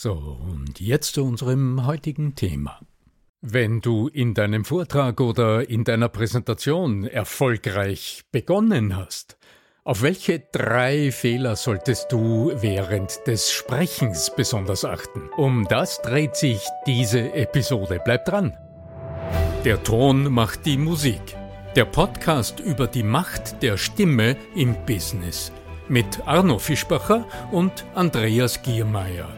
So, und jetzt zu unserem heutigen Thema. Wenn du in deinem Vortrag oder in deiner Präsentation erfolgreich begonnen hast, auf welche drei Fehler solltest du während des Sprechens besonders achten? Um das dreht sich diese Episode. Bleib dran. Der Ton macht die Musik. Der Podcast über die Macht der Stimme im Business mit Arno Fischbacher und Andreas Giermeier.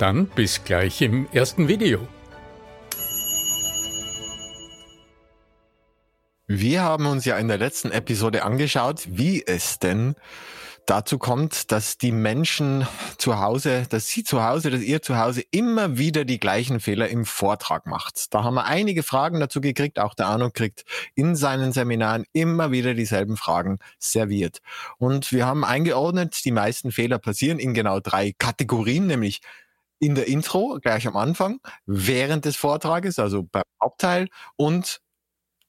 Dann bis gleich im ersten Video. Wir haben uns ja in der letzten Episode angeschaut, wie es denn dazu kommt, dass die Menschen zu Hause, dass sie zu Hause, dass ihr zu Hause immer wieder die gleichen Fehler im Vortrag macht. Da haben wir einige Fragen dazu gekriegt. Auch der Arno kriegt in seinen Seminaren immer wieder dieselben Fragen serviert. Und wir haben eingeordnet, die meisten Fehler passieren in genau drei Kategorien, nämlich in der Intro, gleich am Anfang, während des Vortrages, also beim Hauptteil und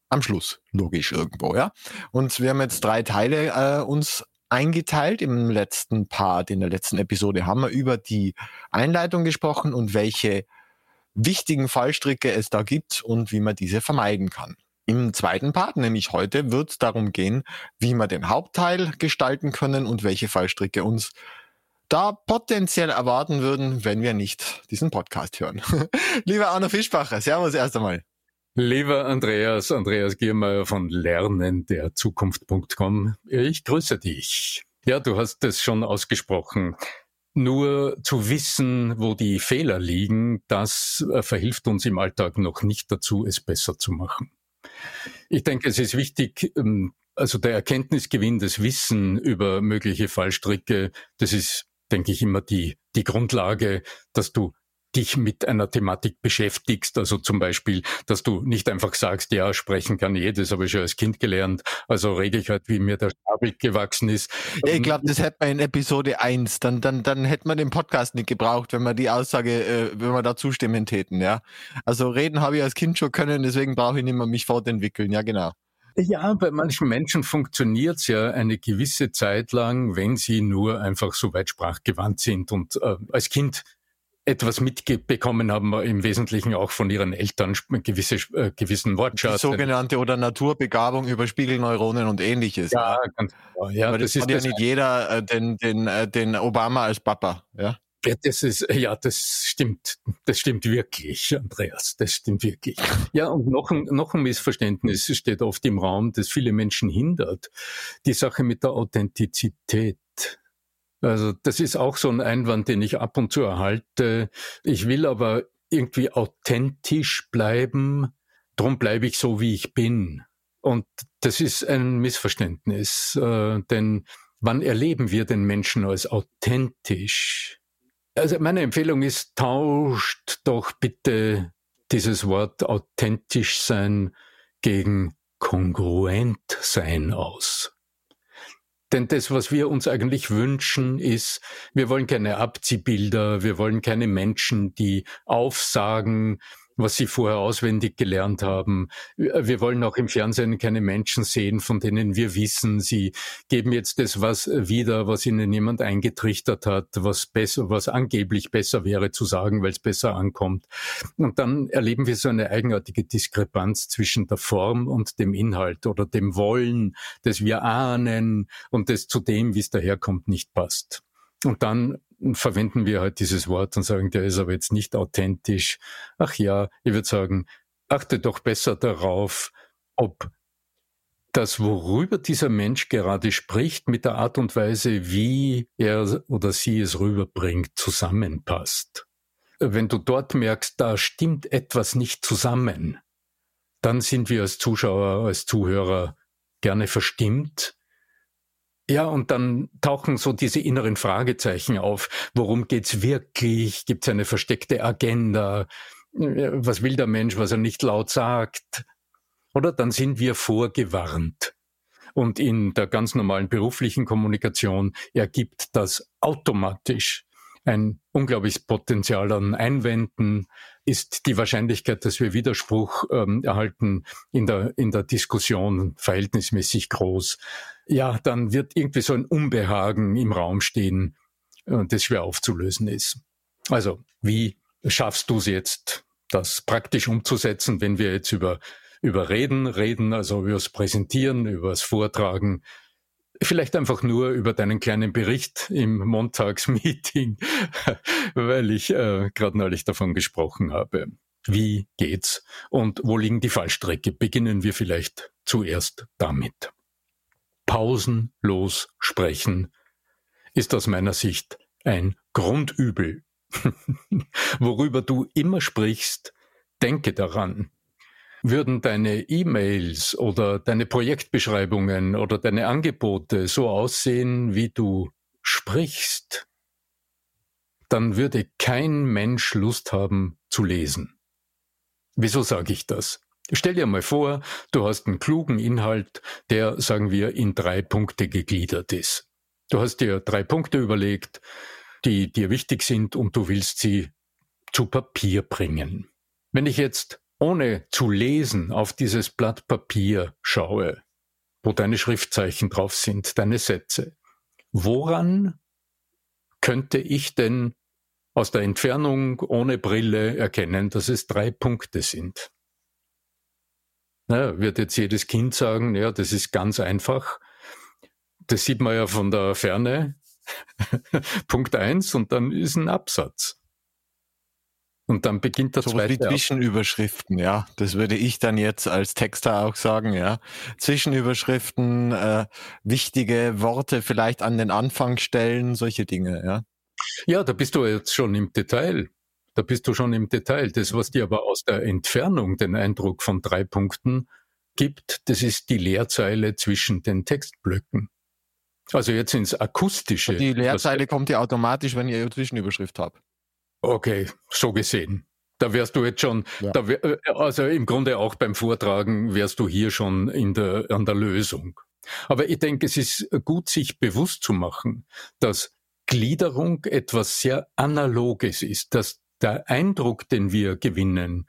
am Schluss, logisch irgendwo, ja. Und wir haben jetzt drei Teile äh, uns eingeteilt im letzten Part, in der letzten Episode haben wir über die Einleitung gesprochen und welche wichtigen Fallstricke es da gibt und wie man diese vermeiden kann. Im zweiten Part, nämlich heute, wird es darum gehen, wie wir den Hauptteil gestalten können und welche Fallstricke uns da potenziell erwarten würden, wenn wir nicht diesen Podcast hören. Lieber Arno Fischbacher, Servus erst einmal. Lieber Andreas, Andreas Giermeier von Lernen der Zukunft.com, ich grüße dich. Ja, du hast es schon ausgesprochen. Nur zu wissen, wo die Fehler liegen, das äh, verhilft uns im Alltag noch nicht dazu, es besser zu machen. Ich denke, es ist wichtig, ähm, also der Erkenntnisgewinn, das Wissen über mögliche Fallstricke, das ist, denke ich, immer die, die Grundlage, dass du dich mit einer Thematik beschäftigst. Also zum Beispiel, dass du nicht einfach sagst, ja, sprechen kann jedes, habe ich schon als Kind gelernt. Also rede ich halt, wie mir der Schnabel gewachsen ist. Ich glaube, das hätte man in Episode 1. Dann, dann, dann hätte man den Podcast nicht gebraucht, wenn man die Aussage, äh, wenn wir da zustimmen täten, ja. Also reden habe ich als Kind schon können, deswegen brauche ich nicht mehr mich fortentwickeln, ja genau. Ja, bei manchen Menschen funktioniert's ja eine gewisse Zeit lang, wenn sie nur einfach so weit sprachgewandt sind. Und äh, als Kind etwas mitbekommen haben, im Wesentlichen auch von ihren Eltern gewisse, äh, gewissen Wortschatz. Die sogenannte oder Naturbegabung über Spiegelneuronen und ähnliches. Ja, ganz genau. Ja, das, das ist ja nicht jeder äh, den, den, äh, den Obama als Papa, ja. Ja, das ist, ja, das stimmt. Das stimmt wirklich, Andreas. Das stimmt wirklich. Ja, und noch ein, noch ein Missverständnis steht oft im Raum, das viele Menschen hindert. Die Sache mit der Authentizität. Also das ist auch so ein Einwand, den ich ab und zu erhalte. Ich will aber irgendwie authentisch bleiben, drum bleibe ich so, wie ich bin. Und das ist ein Missverständnis, äh, denn wann erleben wir den Menschen als authentisch? Also meine Empfehlung ist, tauscht doch bitte dieses Wort authentisch sein gegen kongruent sein aus. Denn das, was wir uns eigentlich wünschen, ist, wir wollen keine Abziehbilder, wir wollen keine Menschen, die aufsagen, was sie vorher auswendig gelernt haben. Wir wollen auch im Fernsehen keine Menschen sehen, von denen wir wissen, sie geben jetzt das was wieder, was ihnen jemand eingetrichtert hat, was besser, was angeblich besser wäre zu sagen, weil es besser ankommt. Und dann erleben wir so eine eigenartige Diskrepanz zwischen der Form und dem Inhalt oder dem Wollen, das wir ahnen und das zu dem, wie es daherkommt, nicht passt. Und dann verwenden wir halt dieses Wort und sagen, der ist aber jetzt nicht authentisch. Ach ja, ich würde sagen, achte doch besser darauf, ob das, worüber dieser Mensch gerade spricht, mit der Art und Weise, wie er oder sie es rüberbringt, zusammenpasst. Wenn du dort merkst, da stimmt etwas nicht zusammen, dann sind wir als Zuschauer, als Zuhörer gerne verstimmt ja, und dann tauchen so diese inneren Fragezeichen auf. Worum geht's wirklich? Gibt's eine versteckte Agenda? Was will der Mensch, was er nicht laut sagt? Oder dann sind wir vorgewarnt. Und in der ganz normalen beruflichen Kommunikation ergibt das automatisch ein unglaubliches Potenzial an Einwänden, ist die Wahrscheinlichkeit, dass wir Widerspruch ähm, erhalten in der, in der Diskussion verhältnismäßig groß. Ja, dann wird irgendwie so ein Unbehagen im Raum stehen, äh, das schwer aufzulösen ist. Also, wie schaffst du es jetzt, das praktisch umzusetzen, wenn wir jetzt über, über Reden reden, also über das Präsentieren, über das Vortragen, Vielleicht einfach nur über deinen kleinen Bericht im Montagsmeeting, weil ich äh, gerade neulich davon gesprochen habe. Wie geht's und wo liegen die Fallstrecke? Beginnen wir vielleicht zuerst damit. Pausenlos sprechen ist aus meiner Sicht ein Grundübel. Worüber du immer sprichst, denke daran, würden deine E-Mails oder deine Projektbeschreibungen oder deine Angebote so aussehen, wie du sprichst, dann würde kein Mensch Lust haben zu lesen. Wieso sage ich das? Stell dir mal vor, du hast einen klugen Inhalt, der, sagen wir, in drei Punkte gegliedert ist. Du hast dir drei Punkte überlegt, die dir wichtig sind und du willst sie zu Papier bringen. Wenn ich jetzt ohne zu lesen auf dieses Blatt Papier schaue, wo deine Schriftzeichen drauf sind, deine Sätze, woran könnte ich denn aus der Entfernung ohne Brille erkennen, dass es drei Punkte sind? Na, wird jetzt jedes Kind sagen, ja, das ist ganz einfach. Das sieht man ja von der Ferne. Punkt eins und dann ist ein Absatz. Und dann beginnt das so zweite. Wie Zwischenüberschriften, ja. Das würde ich dann jetzt als Texter auch sagen, ja. Zwischenüberschriften, äh, wichtige Worte vielleicht an den Anfang stellen, solche Dinge, ja. Ja, da bist du jetzt schon im Detail. Da bist du schon im Detail. Das, was dir aber aus der Entfernung den Eindruck von drei Punkten gibt, das ist die Leerzeile zwischen den Textblöcken. Also jetzt ins Akustische. Die Leerzeile kommt ja automatisch, wenn eine Zwischenüberschrift habe. Okay, so gesehen. Da wärst du jetzt schon, ja. da wär, äh, also im Grunde auch beim Vortragen wärst du hier schon in der, an der Lösung. Aber ich denke, es ist gut, sich bewusst zu machen, dass Gliederung etwas sehr Analoges ist, dass der Eindruck, den wir gewinnen,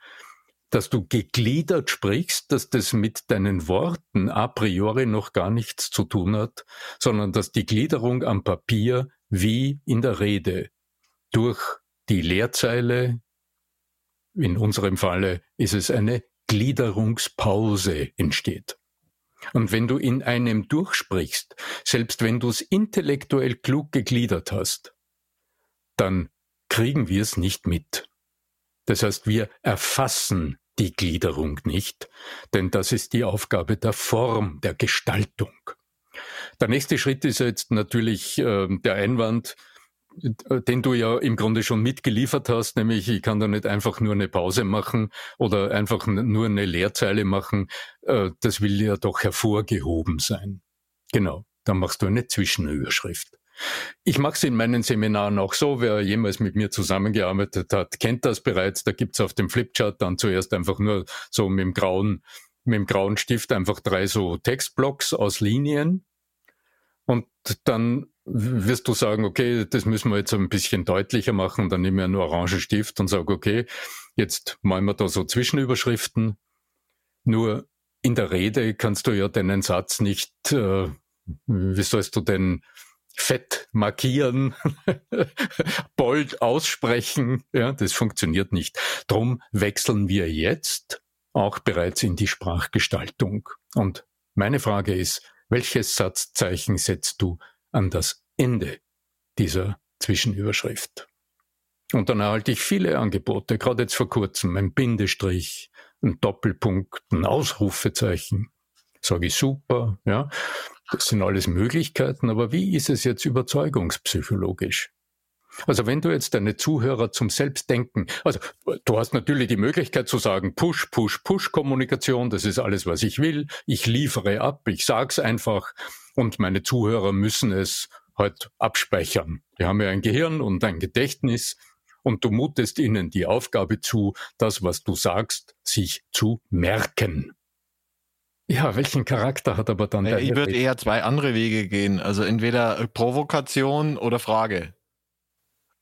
dass du gegliedert sprichst, dass das mit deinen Worten a priori noch gar nichts zu tun hat, sondern dass die Gliederung am Papier wie in der Rede durch die Leerzeile, in unserem Falle ist es eine Gliederungspause entsteht. Und wenn du in einem durchsprichst, selbst wenn du es intellektuell klug gegliedert hast, dann kriegen wir es nicht mit. Das heißt, wir erfassen die Gliederung nicht, denn das ist die Aufgabe der Form, der Gestaltung. Der nächste Schritt ist jetzt natürlich äh, der Einwand, den du ja im Grunde schon mitgeliefert hast, nämlich ich kann da nicht einfach nur eine Pause machen oder einfach nur eine Leerzeile machen. Äh, das will ja doch hervorgehoben sein. Genau, dann machst du eine Zwischenüberschrift. Ich mache es in meinen Seminaren auch so, wer jemals mit mir zusammengearbeitet hat, kennt das bereits. Da gibt's auf dem Flipchart dann zuerst einfach nur so mit dem grauen, mit dem grauen Stift einfach drei so Textblocks aus Linien. Und dann wirst du sagen, okay, das müssen wir jetzt ein bisschen deutlicher machen. Dann nehme ich einen orangen Stift und sage, okay, jetzt malen wir da so Zwischenüberschriften. Nur in der Rede kannst du ja deinen Satz nicht, äh, wie sollst du denn fett markieren, bold aussprechen. Ja, das funktioniert nicht. Drum wechseln wir jetzt auch bereits in die Sprachgestaltung. Und meine Frage ist, welches Satzzeichen setzt du an das Ende dieser Zwischenüberschrift? Und dann erhalte ich viele Angebote, gerade jetzt vor kurzem, ein Bindestrich, ein Doppelpunkt, ein Ausrufezeichen. Sage ich super, ja. Das sind alles Möglichkeiten, aber wie ist es jetzt überzeugungspsychologisch? Also wenn du jetzt deine Zuhörer zum Selbstdenken, also du hast natürlich die Möglichkeit zu sagen, Push, Push, Push-Kommunikation, das ist alles, was ich will, ich liefere ab, ich sag's einfach und meine Zuhörer müssen es halt abspeichern. Die haben ja ein Gehirn und ein Gedächtnis und du mutest ihnen die Aufgabe zu, das, was du sagst, sich zu merken. Ja, welchen Charakter hat aber dann der? Ich würde eher zwei andere Wege gehen. Also entweder Provokation oder Frage.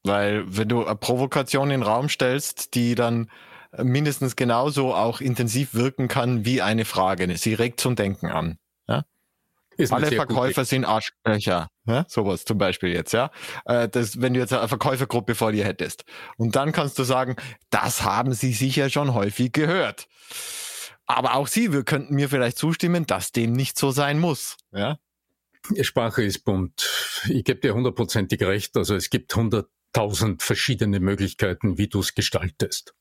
Weil wenn du eine Provokation in den Raum stellst, die dann mindestens genauso auch intensiv wirken kann wie eine Frage. Sie regt zum Denken an. Ja? Alle Verkäufer sind Arschlöcher. Ja? Sowas zum Beispiel jetzt, ja. Äh, das, wenn du jetzt eine Verkäufergruppe vor dir hättest. Und dann kannst du sagen, das haben sie sicher schon häufig gehört. Aber auch Sie, wir könnten mir vielleicht zustimmen, dass dem nicht so sein muss. Ja? Sprache ist bunt. Ich gebe dir hundertprozentig recht. Also es gibt hunderttausend verschiedene Möglichkeiten, wie du es gestaltest.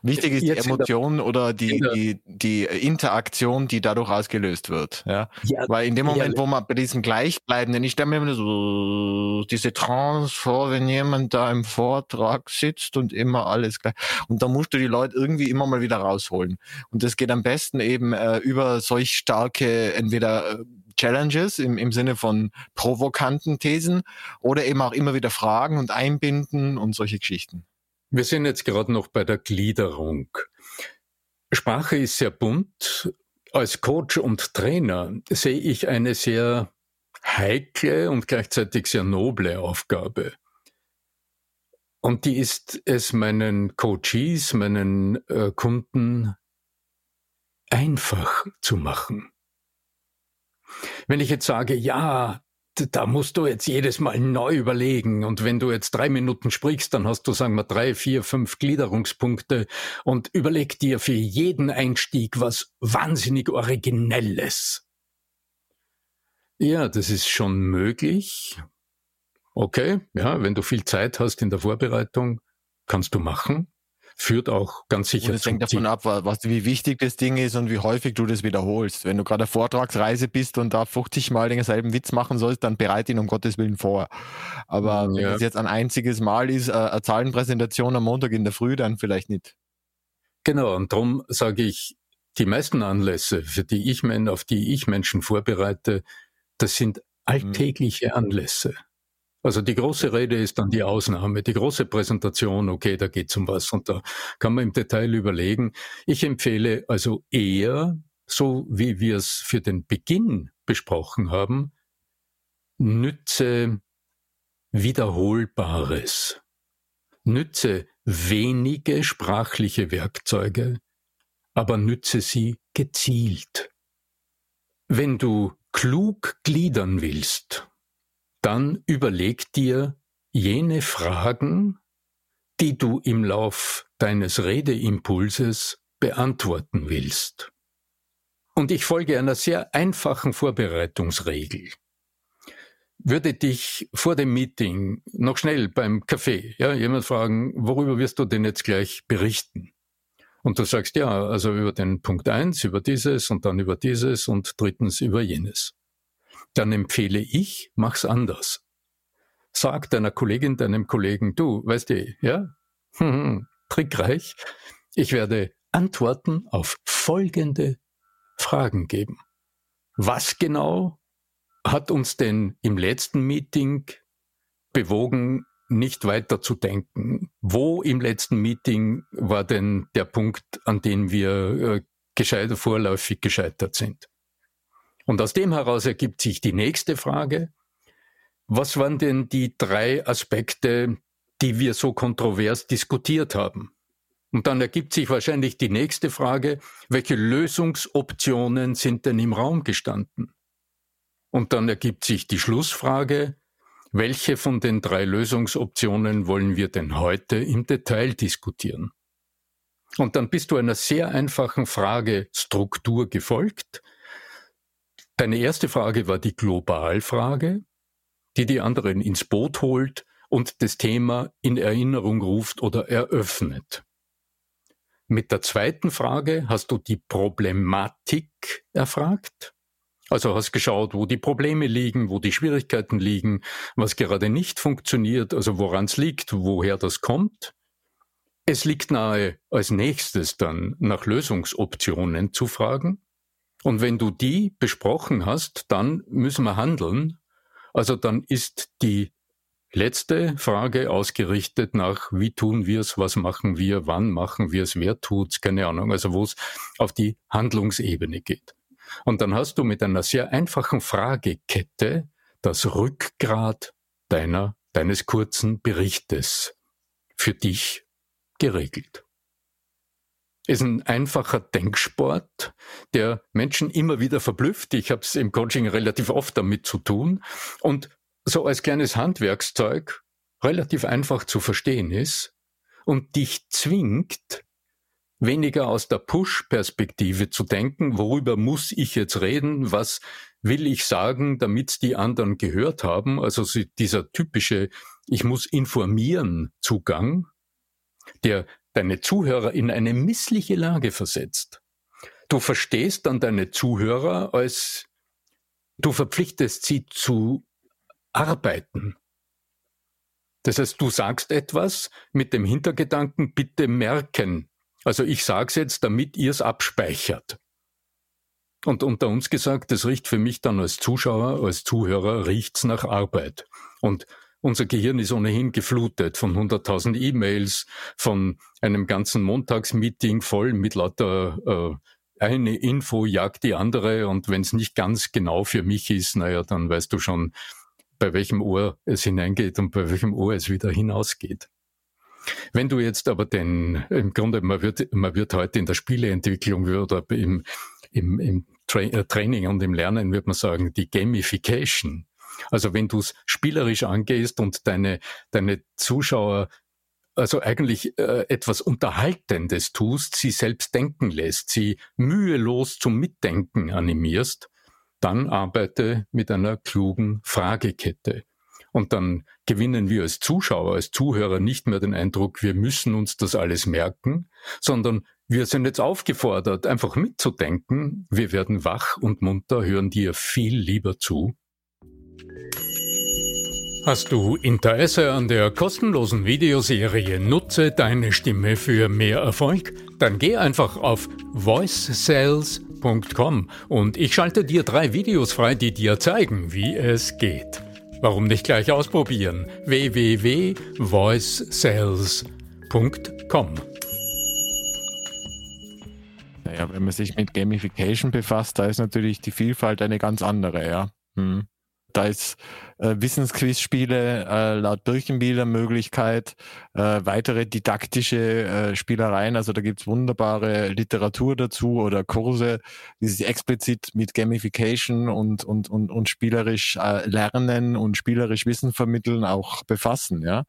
Wichtig ist Jetzt die Emotion oder die, die, die Interaktion, die dadurch ausgelöst wird. Ja? ja Weil in dem Moment, ja, wo man bei diesem Gleichbleibenden, ich stelle mir immer so diese Trance vor, wenn jemand da im Vortrag sitzt und immer alles gleich. Und da musst du die Leute irgendwie immer mal wieder rausholen. Und das geht am besten eben äh, über solch starke, entweder äh, Challenges im, im Sinne von provokanten Thesen oder eben auch immer wieder Fragen und einbinden und solche Geschichten. Wir sind jetzt gerade noch bei der Gliederung. Sprache ist sehr bunt. Als Coach und Trainer sehe ich eine sehr heikle und gleichzeitig sehr noble Aufgabe. Und die ist es meinen Coaches, meinen äh, Kunden einfach zu machen. Wenn ich jetzt sage, ja, da musst du jetzt jedes Mal neu überlegen. Und wenn du jetzt drei Minuten sprichst, dann hast du, sagen wir, drei, vier, fünf Gliederungspunkte und überleg dir für jeden Einstieg was wahnsinnig Originelles. Ja, das ist schon möglich. Okay, ja, wenn du viel Zeit hast in der Vorbereitung, kannst du machen führt auch ganz sicher. Und es hängt davon ab, was, wie wichtig das Ding ist und wie häufig du das wiederholst. Wenn du gerade auf Vortragsreise bist und da 50 Mal denselben Witz machen sollst, dann bereite ihn um Gottes Willen vor. Aber ja. wenn es jetzt ein einziges Mal ist, äh, eine Zahlenpräsentation am Montag in der Früh, dann vielleicht nicht. Genau, und darum sage ich, die meisten Anlässe, für die ich, auf die ich Menschen vorbereite, das sind mhm. alltägliche Anlässe. Also die große Rede ist dann die Ausnahme, die große Präsentation, okay, da geht's um was und da kann man im Detail überlegen. Ich empfehle also eher, so wie wir es für den Beginn besprochen haben, nütze Wiederholbares. Nütze wenige sprachliche Werkzeuge, aber nütze sie gezielt. Wenn du klug gliedern willst, dann überleg dir jene Fragen, die du im Lauf deines Redeimpulses beantworten willst. Und ich folge einer sehr einfachen Vorbereitungsregel. Würde dich vor dem Meeting noch schnell beim Kaffee, ja, jemand fragen, worüber wirst du denn jetzt gleich berichten? Und du sagst, ja, also über den Punkt eins, über dieses und dann über dieses und drittens über jenes dann empfehle ich, mach's anders. Sag deiner Kollegin, deinem Kollegen, du, weißt du, ja, trickreich, ich werde Antworten auf folgende Fragen geben. Was genau hat uns denn im letzten Meeting bewogen, nicht weiter zu denken. Wo im letzten Meeting war denn der Punkt, an dem wir äh, gescheiter, vorläufig gescheitert sind? Und aus dem heraus ergibt sich die nächste Frage. Was waren denn die drei Aspekte, die wir so kontrovers diskutiert haben? Und dann ergibt sich wahrscheinlich die nächste Frage, welche Lösungsoptionen sind denn im Raum gestanden? Und dann ergibt sich die Schlussfrage, welche von den drei Lösungsoptionen wollen wir denn heute im Detail diskutieren? Und dann bist du einer sehr einfachen Fragestruktur gefolgt. Deine erste Frage war die Globalfrage, die die anderen ins Boot holt und das Thema in Erinnerung ruft oder eröffnet. Mit der zweiten Frage hast du die Problematik erfragt. Also hast geschaut, wo die Probleme liegen, wo die Schwierigkeiten liegen, was gerade nicht funktioniert, also woran es liegt, woher das kommt. Es liegt nahe, als nächstes dann nach Lösungsoptionen zu fragen. Und wenn du die besprochen hast, dann müssen wir handeln. Also dann ist die Letzte Frage ausgerichtet nach, wie tun wir es, was machen wir, wann machen wir es, wer tut's, keine Ahnung, also wo es auf die Handlungsebene geht. Und dann hast du mit einer sehr einfachen Fragekette das Rückgrat deiner, deines kurzen Berichtes für dich geregelt. Ist ein einfacher Denksport, der Menschen immer wieder verblüfft. Ich habe es im Coaching relativ oft damit zu tun. Und so als kleines Handwerkszeug relativ einfach zu verstehen ist und dich zwingt, weniger aus der Push-Perspektive zu denken, worüber muss ich jetzt reden, was will ich sagen, damit die anderen gehört haben, also dieser typische Ich muss informieren Zugang, der deine Zuhörer in eine missliche Lage versetzt. Du verstehst dann deine Zuhörer als du verpflichtest sie zu arbeiten. Das heißt, du sagst etwas mit dem Hintergedanken, bitte merken. Also ich sage es jetzt, damit ihr es abspeichert. Und unter uns gesagt, das riecht für mich dann als Zuschauer, als Zuhörer, riecht's nach Arbeit. Und unser Gehirn ist ohnehin geflutet von 100.000 E-Mails, von einem ganzen Montagsmeeting voll mit lauter äh, eine Info jagt die andere und wenn es nicht ganz genau für mich ist, naja, dann weißt du schon, bei welchem Ohr es hineingeht und bei welchem Ohr es wieder hinausgeht. Wenn du jetzt aber den, im Grunde, man wird, man wird heute in der Spieleentwicklung oder im, im, im Tra äh, Training und im Lernen wird man sagen, die Gamification. Also wenn du es spielerisch angehst und deine, deine Zuschauer also eigentlich äh, etwas Unterhaltendes tust, sie selbst denken lässt, sie mühelos zum Mitdenken animierst, dann arbeite mit einer klugen Fragekette. Und dann gewinnen wir als Zuschauer, als Zuhörer nicht mehr den Eindruck, wir müssen uns das alles merken, sondern wir sind jetzt aufgefordert, einfach mitzudenken. Wir werden wach und munter, hören dir viel lieber zu. Hast du Interesse an der kostenlosen Videoserie Nutze deine Stimme für mehr Erfolg? Dann geh einfach auf voicesales.com und ich schalte dir drei Videos frei, die dir zeigen, wie es geht. Warum nicht gleich ausprobieren? www.voicesales.com Naja, wenn man sich mit Gamification befasst, da ist natürlich die Vielfalt eine ganz andere, ja. Hm. Da ist äh, Wissensquizspiele äh, laut Birkenbiel Möglichkeit, äh, weitere didaktische äh, Spielereien. Also da gibt's wunderbare Literatur dazu oder Kurse, die sich explizit mit Gamification und, und, und, und spielerisch äh, lernen und spielerisch Wissen vermitteln auch befassen. Ja.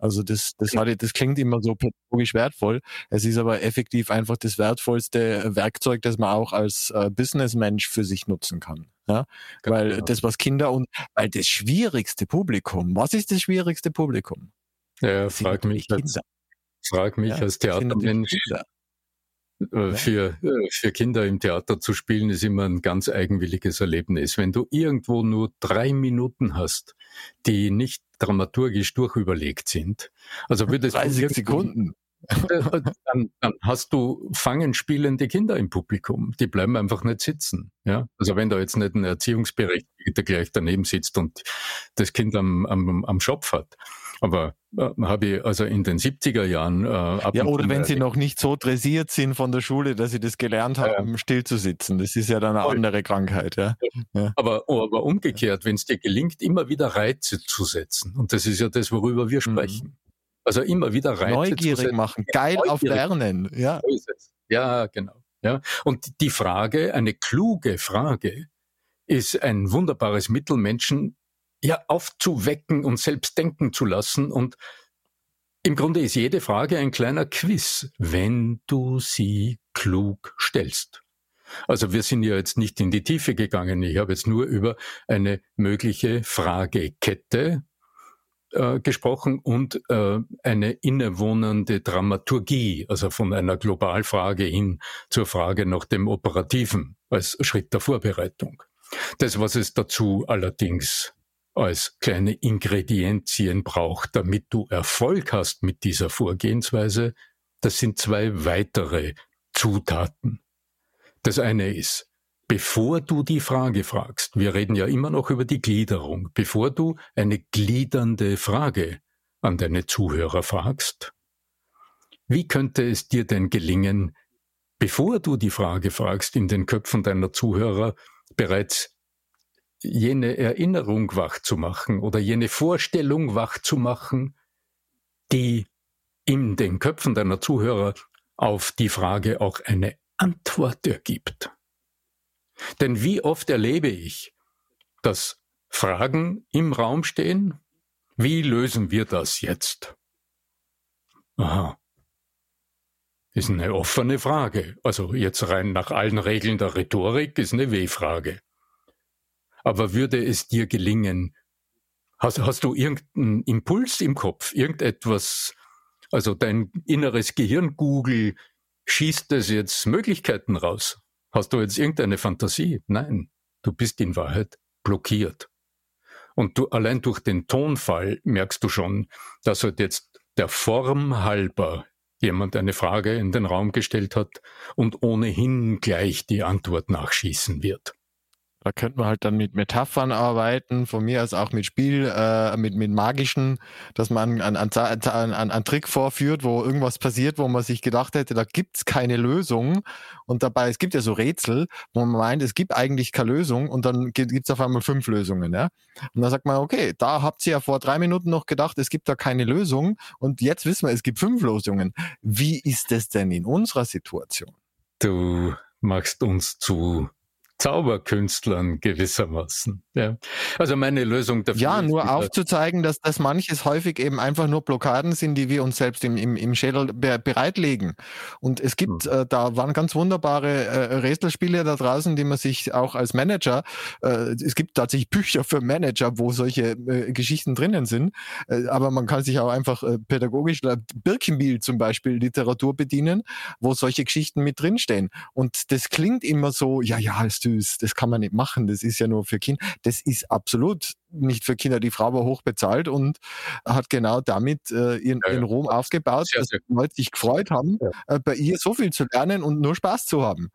Also das, das, hat, das klingt immer so pädagogisch wertvoll. Es ist aber effektiv einfach das wertvollste Werkzeug, das man auch als äh, Businessmensch für sich nutzen kann. Ja? Genau. Weil das, was Kinder und weil das schwierigste Publikum, was ist das schwierigste Publikum? Ja, frag mich, als, frag mich ja, als Theatermensch. Äh, für, äh, für Kinder im Theater zu spielen ist immer ein ganz eigenwilliges Erlebnis. Wenn du irgendwo nur drei Minuten hast, die nicht dramaturgisch durchüberlegt sind, also würdest 30 Sekunden. Dann, dann, hast du fangen spielende Kinder im Publikum. Die bleiben einfach nicht sitzen. Ja? Also wenn da jetzt nicht ein Erziehungsberechtigter gleich daneben sitzt und das Kind am, am, am Schopf hat. Aber äh, habe ich also in den 70er Jahren äh, ab Ja, oder wenn sie noch nicht so dressiert sind von der Schule, dass sie das gelernt haben, ja. still zu sitzen. Das ist ja dann eine Voll. andere Krankheit. Ja. ja. Aber, aber umgekehrt, wenn es dir gelingt, immer wieder Reize zu setzen, und das ist ja das, worüber wir mhm. sprechen. Also immer wieder Reize Neugierig machen, geil Neugierig. auf Lernen. Ja. ja, genau. Ja. Und die Frage, eine kluge Frage, ist ein wunderbares Mittel, Menschen ja aufzuwecken und selbst denken zu lassen. Und im Grunde ist jede Frage ein kleiner Quiz, wenn du sie klug stellst. Also wir sind ja jetzt nicht in die Tiefe gegangen. Ich habe jetzt nur über eine mögliche Fragekette äh, gesprochen und äh, eine innewohnende Dramaturgie, also von einer Globalfrage hin zur Frage nach dem Operativen als Schritt der Vorbereitung. Das, was es dazu allerdings als kleine Ingredienzien braucht, damit du Erfolg hast mit dieser Vorgehensweise, das sind zwei weitere Zutaten. Das eine ist, bevor du die Frage fragst, wir reden ja immer noch über die Gliederung, bevor du eine gliedernde Frage an deine Zuhörer fragst, wie könnte es dir denn gelingen, bevor du die Frage fragst, in den Köpfen deiner Zuhörer bereits jene Erinnerung wach zu machen oder jene Vorstellung wach zu machen, die in den Köpfen deiner Zuhörer auf die Frage auch eine Antwort ergibt. Denn wie oft erlebe ich, dass Fragen im Raum stehen, wie lösen wir das jetzt? Aha. Ist eine offene Frage. Also jetzt rein nach allen Regeln der Rhetorik ist eine W-Frage. Aber würde es dir gelingen, hast, hast du irgendeinen Impuls im Kopf, irgendetwas, also dein inneres Gehirn Google schießt es jetzt Möglichkeiten raus? Hast du jetzt irgendeine Fantasie? Nein, du bist in Wahrheit blockiert. Und du allein durch den Tonfall merkst du schon, dass halt jetzt der Form halber jemand eine Frage in den Raum gestellt hat und ohnehin gleich die Antwort nachschießen wird. Da könnte man halt dann mit Metaphern arbeiten, von mir aus auch mit Spiel, äh, mit, mit magischen, dass man einen, einen, einen, einen Trick vorführt, wo irgendwas passiert, wo man sich gedacht hätte, da gibt's keine Lösung. Und dabei, es gibt ja so Rätsel, wo man meint, es gibt eigentlich keine Lösung und dann gibt's auf einmal fünf Lösungen. Ja? Und dann sagt man, okay, da habt ihr ja vor drei Minuten noch gedacht, es gibt da keine Lösung und jetzt wissen wir, es gibt fünf Lösungen. Wie ist es denn in unserer Situation? Du machst uns zu Zauberkünstlern gewissermaßen. Ja. Also meine Lösung dafür. Ja, nur aufzuzeigen, dass das manches häufig eben einfach nur Blockaden sind, die wir uns selbst im, im, im Schädel be bereitlegen. Und es gibt, hm. äh, da waren ganz wunderbare äh, Rätselspiele da draußen, die man sich auch als Manager, äh, es gibt tatsächlich Bücher für Manager, wo solche äh, Geschichten drinnen sind, äh, aber man kann sich auch einfach äh, pädagogisch, äh, Birkenbiel zum Beispiel, Literatur bedienen, wo solche Geschichten mit drinstehen. Und das klingt immer so, ja, ja, ist süß, das kann man nicht machen, das ist ja nur für Kinder. Das ist absolut nicht für Kinder. Die Frau war hoch bezahlt und hat genau damit äh, ihren, ja, ja. ihren Ruhm aufgebaut, dass die Leute sich gefreut haben, ja. äh, bei ihr so viel zu lernen und nur Spaß zu haben.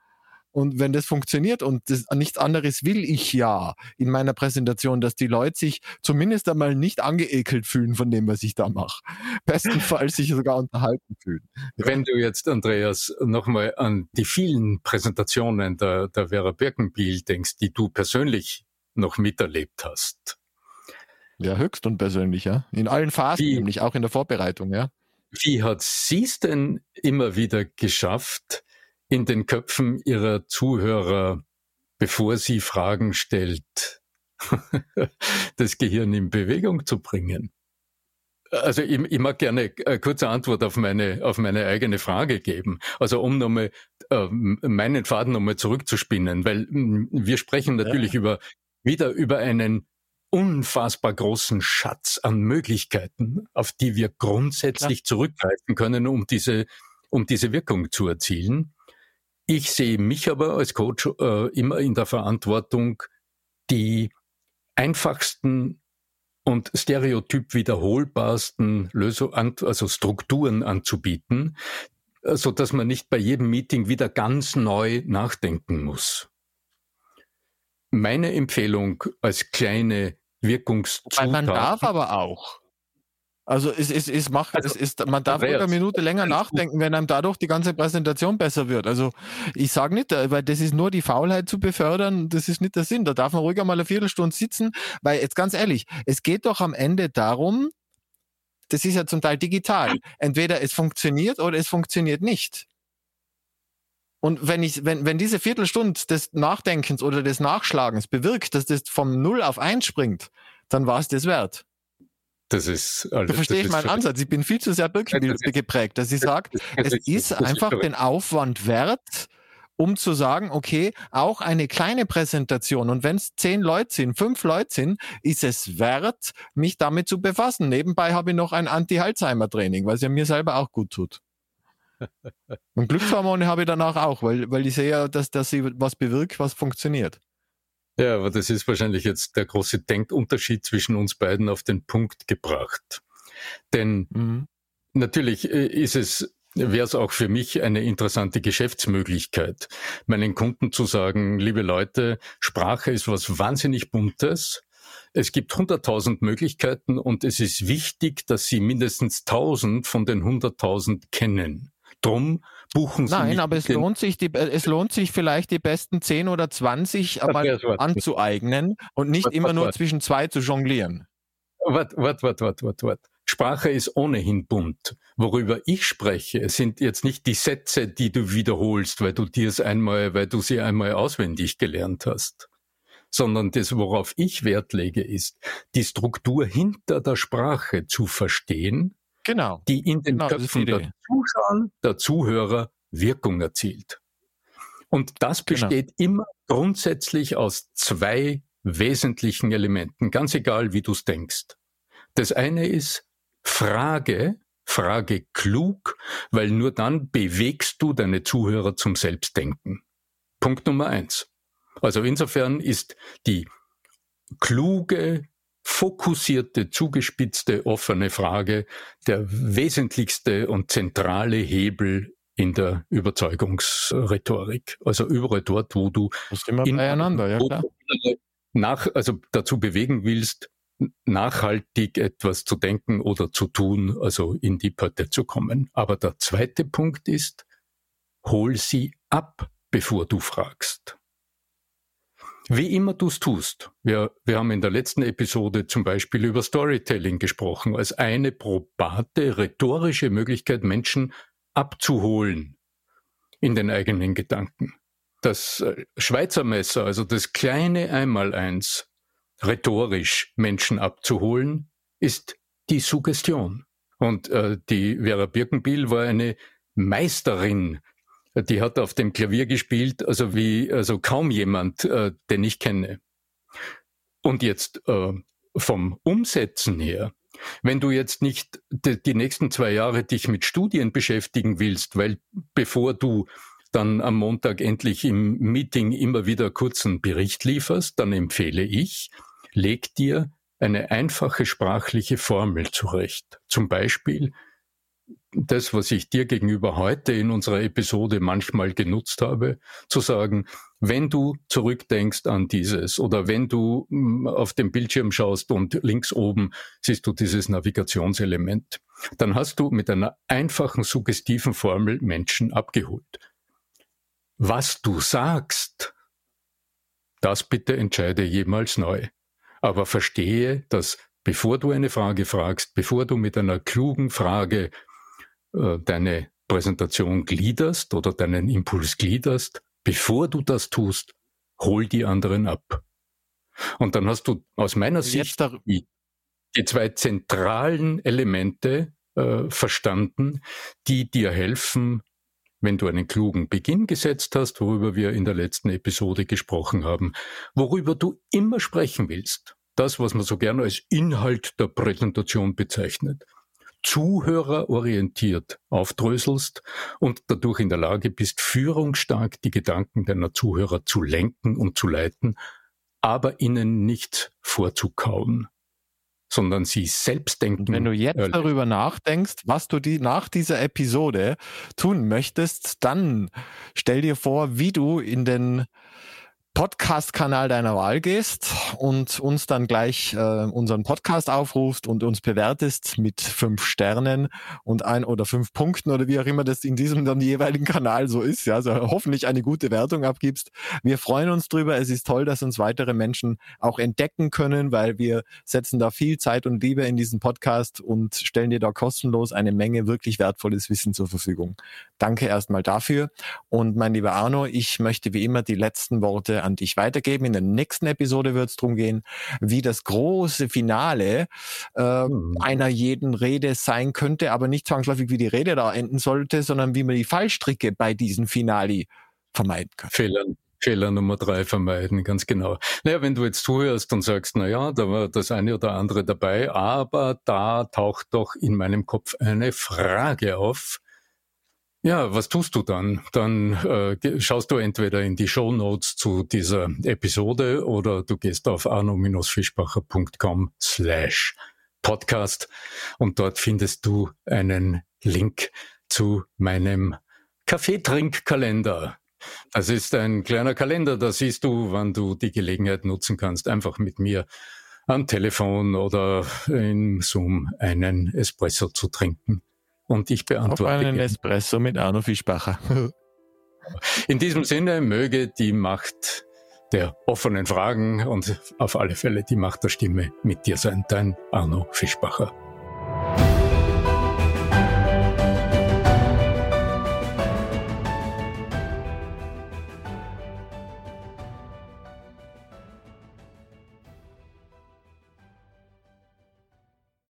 Und wenn das funktioniert und das, nichts anderes will ich ja in meiner Präsentation, dass die Leute sich zumindest einmal nicht angeekelt fühlen von dem, was ich da mache. Bestenfalls sich sogar unterhalten fühlen. Wenn du jetzt, Andreas, nochmal an die vielen Präsentationen der, der Vera Birkenbiel denkst, die du persönlich noch miterlebt hast. Ja, höchst und persönlich, ja. In allen Phasen, wie, nämlich auch in der Vorbereitung, ja. Wie hat sie es denn immer wieder geschafft, in den Köpfen ihrer Zuhörer, bevor sie Fragen stellt, das Gehirn in Bewegung zu bringen? Also ich, ich mag gerne eine kurze Antwort auf meine, auf meine eigene Frage geben. Also um nochmal äh, meinen Faden nochmal zurückzuspinnen, weil mh, wir sprechen natürlich ja. über wieder über einen unfassbar großen Schatz an Möglichkeiten, auf die wir grundsätzlich Klar. zurückgreifen können, um diese, um diese Wirkung zu erzielen. Ich sehe mich aber als Coach äh, immer in der Verantwortung, die einfachsten und stereotyp wiederholbarsten Lösung, also Strukturen anzubieten, so dass man nicht bei jedem Meeting wieder ganz neu nachdenken muss. Meine Empfehlung als kleine Wirkungszutat. Man darf aber auch. Also es, es, es macht, also, es ist, man darf eine Minute länger nachdenken, wenn einem dadurch die ganze Präsentation besser wird. Also ich sage nicht, äh, weil das ist nur die Faulheit zu befördern, das ist nicht der Sinn. Da darf man ruhig einmal eine Viertelstunde sitzen, weil jetzt ganz ehrlich, es geht doch am Ende darum, das ist ja zum Teil digital. Entweder es funktioniert oder es funktioniert nicht. Und wenn ich, wenn, wenn diese Viertelstunde des Nachdenkens oder des Nachschlagens bewirkt, dass das vom Null auf eins springt, dann war es das wert. Das ist, also, da verstehe ich meinen Ansatz. Ich bin viel zu sehr Birkenbild geprägt, dass ich sage, es ist einfach den Aufwand wert, um zu sagen, okay, auch eine kleine Präsentation und wenn es zehn Leute sind, fünf Leute sind, ist es wert, mich damit zu befassen. Nebenbei habe ich noch ein Anti-Alzheimer-Training, was ja mir selber auch gut tut. Und Glückshormone habe ich danach auch, weil, weil ich sehe ja, dass, dass sie was bewirkt, was funktioniert. Ja, aber das ist wahrscheinlich jetzt der große Denkunterschied zwischen uns beiden auf den Punkt gebracht. Denn mhm. natürlich äh, ist es wäre es auch für mich eine interessante Geschäftsmöglichkeit, meinen Kunden zu sagen, liebe Leute, Sprache ist was wahnsinnig Buntes. Es gibt hunderttausend Möglichkeiten und es ist wichtig, dass Sie mindestens tausend von den hunderttausend kennen. Drum buchen Sie. Nein, aber es lohnt sich, die, es lohnt sich vielleicht die besten 10 oder 20 einmal anzueignen und nicht wart, immer wart, nur wart. zwischen zwei zu jonglieren. Wart, wart, wart, wart, wart, wart. Sprache ist ohnehin bunt. Worüber ich spreche, sind jetzt nicht die Sätze, die du wiederholst, weil du dir es einmal, weil du sie einmal auswendig gelernt hast, sondern das, worauf ich Wert lege, ist, die Struktur hinter der Sprache zu verstehen genau. die in den genau, Köpfen der Zuschauer, der Zuhörer Wirkung erzielt. Und das genau. besteht genau. immer grundsätzlich aus zwei wesentlichen Elementen, ganz egal wie du es denkst. Das eine ist Frage, Frage klug, weil nur dann bewegst du deine Zuhörer zum Selbstdenken. Punkt Nummer eins. Also insofern ist die kluge, fokussierte, zugespitzte, offene Frage der wesentlichste und zentrale Hebel in der Überzeugungsrhetorik. Also überall dort, wo du immer in, beieinander, ja klar. nach, also dazu bewegen willst, nachhaltig etwas zu denken oder zu tun, also in die Pötte zu kommen. Aber der zweite Punkt ist, hol sie ab, bevor du fragst. Wie immer du es tust. Wir, wir haben in der letzten Episode zum Beispiel über Storytelling gesprochen, als eine probate rhetorische Möglichkeit, Menschen abzuholen in den eigenen Gedanken. Das äh, Schweizer Messer, also das kleine Einmaleins, rhetorisch Menschen abzuholen, ist die Suggestion. Und äh, die Vera Birkenbiel war eine Meisterin die hat auf dem Klavier gespielt, also wie also kaum jemand, äh, den ich kenne. Und jetzt äh, vom Umsetzen her, wenn du jetzt nicht die, die nächsten zwei Jahre dich mit Studien beschäftigen willst, weil bevor du dann am Montag endlich im Meeting immer wieder kurzen Bericht lieferst, dann empfehle ich, leg dir eine einfache sprachliche Formel zurecht. Zum Beispiel, das, was ich dir gegenüber heute in unserer Episode manchmal genutzt habe, zu sagen, wenn du zurückdenkst an dieses oder wenn du mm, auf dem Bildschirm schaust und links oben siehst du dieses Navigationselement, dann hast du mit einer einfachen, suggestiven Formel Menschen abgeholt. Was du sagst, das bitte entscheide jemals neu. Aber verstehe, dass bevor du eine Frage fragst, bevor du mit einer klugen Frage äh, deine Präsentation gliederst oder deinen Impuls gliederst, bevor du das tust, hol die anderen ab. Und dann hast du aus meiner Sicht die, die zwei zentralen Elemente äh, verstanden, die dir helfen, wenn du einen klugen Beginn gesetzt hast, worüber wir in der letzten Episode gesprochen haben, worüber du immer sprechen willst, das, was man so gerne als Inhalt der Präsentation bezeichnet, zuhörerorientiert aufdröselst und dadurch in der Lage bist, führungsstark die Gedanken deiner Zuhörer zu lenken und zu leiten, aber ihnen nicht vorzukauen, sondern sie selbst denken. Wenn du jetzt ehrlich. darüber nachdenkst, was du die, nach dieser Episode tun möchtest, dann stell dir vor, wie du in den Podcast-Kanal deiner Wahl gehst und uns dann gleich äh, unseren Podcast aufrufst und uns bewertest mit fünf Sternen und ein oder fünf Punkten oder wie auch immer das in diesem dann jeweiligen Kanal so ist. Ja, also hoffentlich eine gute Wertung abgibst. Wir freuen uns drüber. Es ist toll, dass uns weitere Menschen auch entdecken können, weil wir setzen da viel Zeit und Liebe in diesen Podcast und stellen dir da kostenlos eine Menge wirklich wertvolles Wissen zur Verfügung. Danke erstmal dafür. Und mein lieber Arno, ich möchte wie immer die letzten Worte an dich weitergeben. In der nächsten Episode wird es darum gehen, wie das große Finale äh, mhm. einer jeden Rede sein könnte, aber nicht zwangsläufig, wie die Rede da enden sollte, sondern wie man die Fallstricke bei diesen Finali vermeiden kann. Fehlern. Fehler Nummer drei vermeiden, ganz genau. Naja, wenn du jetzt zuhörst und sagst, na ja, da war das eine oder andere dabei, aber da taucht doch in meinem Kopf eine Frage auf, ja, was tust du dann? Dann äh, schaust du entweder in die Show Notes zu dieser Episode oder du gehst auf arno-fischbacher.com slash podcast und dort findest du einen Link zu meinem Kaffeetrinkkalender. Das ist ein kleiner Kalender, da siehst du, wann du die Gelegenheit nutzen kannst, einfach mit mir am Telefon oder in Zoom einen Espresso zu trinken. Und ich beantworte. Auf einen Espresso mit Arno Fischbacher. In diesem Sinne möge die Macht der offenen Fragen und auf alle Fälle die Macht der Stimme mit dir sein, dein Arno Fischbacher.